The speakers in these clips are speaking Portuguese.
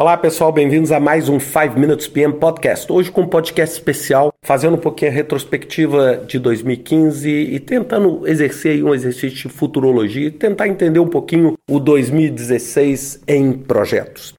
Olá pessoal, bem-vindos a mais um 5 Minutes PM Podcast. Hoje com um podcast especial, fazendo um pouquinho a retrospectiva de 2015 e tentando exercer um exercício de futurologia tentar entender um pouquinho o 2016 em projetos.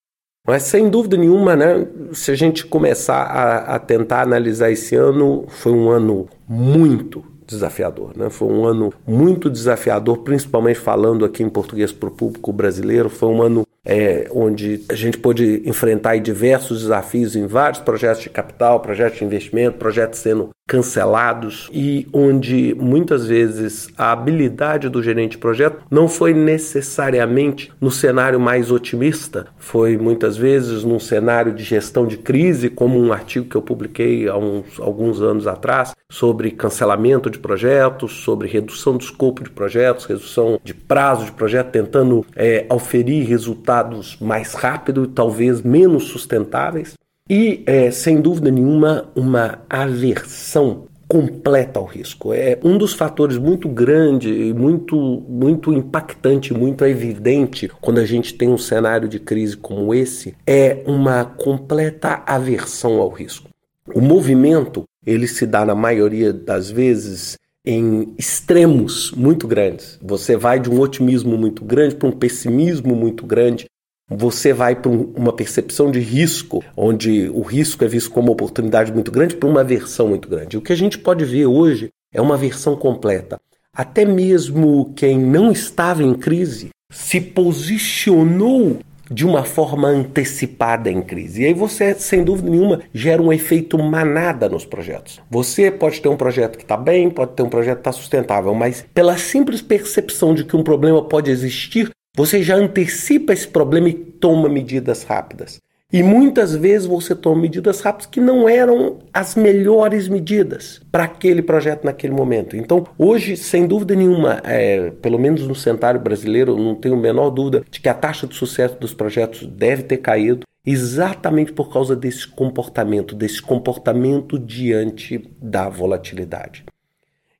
Mas sem dúvida nenhuma, né, se a gente começar a, a tentar analisar esse ano, foi um ano muito desafiador. Né? Foi um ano muito desafiador, principalmente falando aqui em português para o público brasileiro. Foi um ano é, onde a gente pôde enfrentar diversos desafios em vários projetos de capital, projetos de investimento, projetos sendo cancelados e onde muitas vezes a habilidade do gerente de projeto não foi necessariamente no cenário mais otimista, foi muitas vezes num cenário de gestão de crise, como um artigo que eu publiquei há uns, alguns anos atrás sobre cancelamento de projetos, sobre redução do escopo de projetos, redução de prazo de projeto, tentando é, oferir resultados mais rápido talvez menos sustentáveis e, é, sem dúvida nenhuma, uma aversão completa ao risco. É um dos fatores muito grande e muito, muito impactante, muito evidente quando a gente tem um cenário de crise como esse, é uma completa aversão ao risco. O movimento, ele se dá na maioria das vezes em extremos muito grandes. Você vai de um otimismo muito grande para um pessimismo muito grande, você vai para uma percepção de risco, onde o risco é visto como uma oportunidade muito grande, para uma versão muito grande. O que a gente pode ver hoje é uma versão completa. Até mesmo quem não estava em crise se posicionou de uma forma antecipada em crise. E aí você, sem dúvida nenhuma, gera um efeito manada nos projetos. Você pode ter um projeto que está bem, pode ter um projeto que está sustentável, mas pela simples percepção de que um problema pode existir, você já antecipa esse problema e toma medidas rápidas. E muitas vezes você toma medidas rápidas que não eram as melhores medidas para aquele projeto naquele momento. Então, hoje, sem dúvida nenhuma, é, pelo menos no cenário brasileiro, não tenho a menor dúvida de que a taxa de sucesso dos projetos deve ter caído exatamente por causa desse comportamento, desse comportamento diante da volatilidade.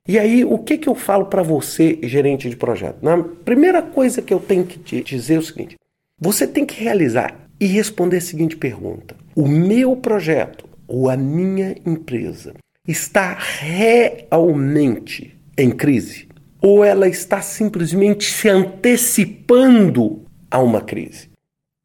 E aí, o que, que eu falo para você, gerente de projeto? Na primeira coisa que eu tenho que te dizer é o seguinte: você tem que realizar e responder a seguinte pergunta: O meu projeto ou a minha empresa está realmente em crise? Ou ela está simplesmente se antecipando a uma crise?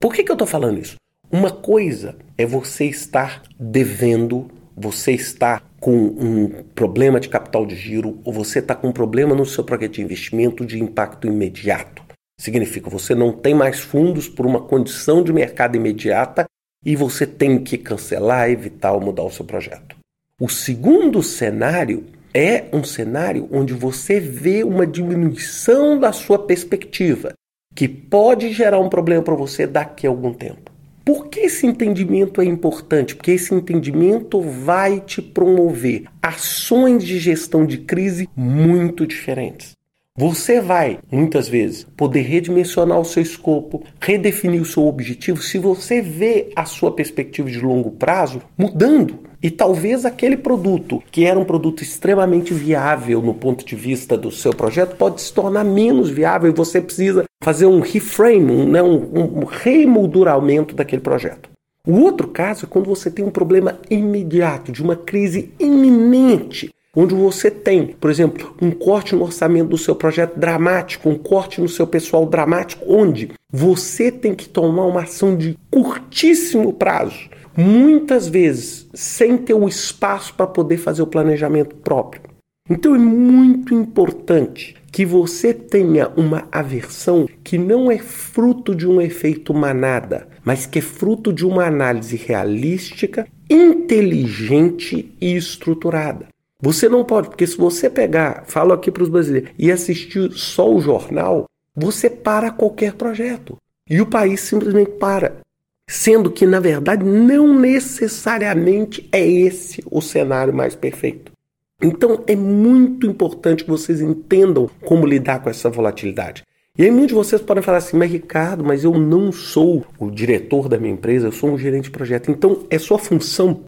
Por que, que eu estou falando isso? Uma coisa é você estar devendo você está com um problema de capital de giro ou você está com um problema no seu projeto de investimento de impacto imediato. Significa você não tem mais fundos por uma condição de mercado imediata e você tem que cancelar, evitar ou mudar o seu projeto. O segundo cenário é um cenário onde você vê uma diminuição da sua perspectiva, que pode gerar um problema para você daqui a algum tempo. Por que esse entendimento é importante? Porque esse entendimento vai te promover ações de gestão de crise muito diferentes. Você vai, muitas vezes, poder redimensionar o seu escopo, redefinir o seu objetivo se você vê a sua perspectiva de longo prazo mudando. E talvez aquele produto, que era um produto extremamente viável no ponto de vista do seu projeto, pode se tornar menos viável e você precisa fazer um reframe, um, né, um, um remolduramento daquele projeto. O outro caso é quando você tem um problema imediato, de uma crise iminente, onde você tem, por exemplo, um corte no orçamento do seu projeto dramático, um corte no seu pessoal dramático, onde você tem que tomar uma ação de curtíssimo prazo muitas vezes sem ter o espaço para poder fazer o planejamento próprio. Então é muito importante que você tenha uma aversão que não é fruto de um efeito manada, mas que é fruto de uma análise realística, inteligente e estruturada. Você não pode, porque se você pegar, falo aqui para os brasileiros, e assistir só o jornal, você para qualquer projeto. E o país simplesmente para sendo que na verdade não necessariamente é esse o cenário mais perfeito. Então é muito importante que vocês entendam como lidar com essa volatilidade. E aí muitos de vocês podem falar assim, mas Ricardo, mas eu não sou o diretor da minha empresa, eu sou um gerente de projeto. Então é sua função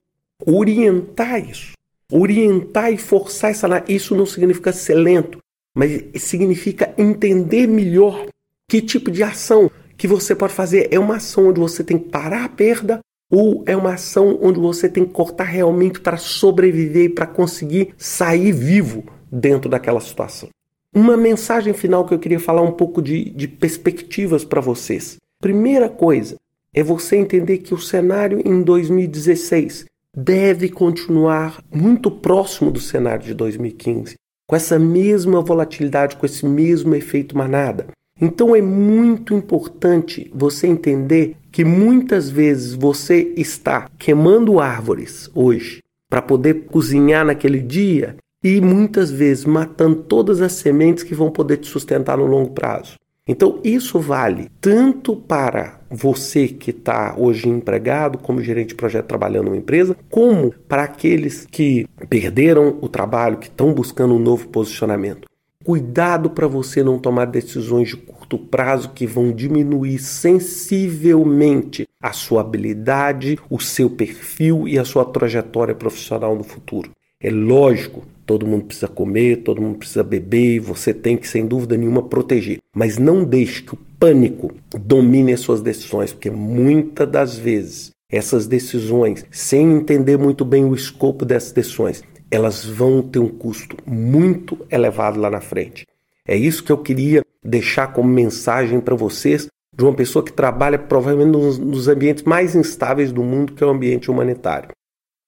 orientar isso. Orientar e forçar essa análise. Isso não significa ser lento, mas significa entender melhor que tipo de ação que você pode fazer é uma ação onde você tem que parar a perda ou é uma ação onde você tem que cortar realmente para sobreviver e para conseguir sair vivo dentro daquela situação. Uma mensagem final que eu queria falar um pouco de, de perspectivas para vocês. Primeira coisa é você entender que o cenário em 2016 deve continuar muito próximo do cenário de 2015, com essa mesma volatilidade, com esse mesmo efeito manada. Então é muito importante você entender que muitas vezes você está queimando árvores hoje para poder cozinhar naquele dia e muitas vezes matando todas as sementes que vão poder te sustentar no longo prazo. Então, isso vale tanto para você que está hoje empregado como gerente de projeto trabalhando numa empresa, como para aqueles que perderam o trabalho, que estão buscando um novo posicionamento. Cuidado para você não tomar decisões de curto prazo que vão diminuir sensivelmente a sua habilidade, o seu perfil e a sua trajetória profissional no futuro. É lógico, todo mundo precisa comer, todo mundo precisa beber e você tem que, sem dúvida nenhuma, proteger. Mas não deixe que o pânico domine as suas decisões, porque muitas das vezes essas decisões, sem entender muito bem o escopo dessas decisões, elas vão ter um custo muito elevado lá na frente. É isso que eu queria deixar como mensagem para vocês de uma pessoa que trabalha provavelmente nos, nos ambientes mais instáveis do mundo, que é o ambiente humanitário.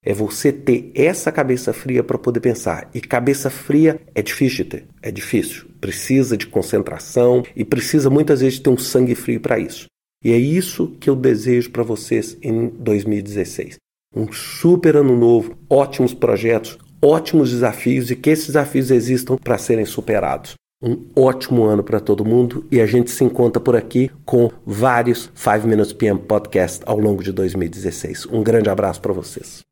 É você ter essa cabeça fria para poder pensar. E cabeça fria é difícil de ter, é difícil. Precisa de concentração e precisa muitas vezes ter um sangue frio para isso. E é isso que eu desejo para vocês em 2016. Um super ano novo, ótimos projetos, ótimos desafios e que esses desafios existam para serem superados. Um ótimo ano para todo mundo e a gente se encontra por aqui com vários 5 Minutes PM Podcast ao longo de 2016. Um grande abraço para vocês.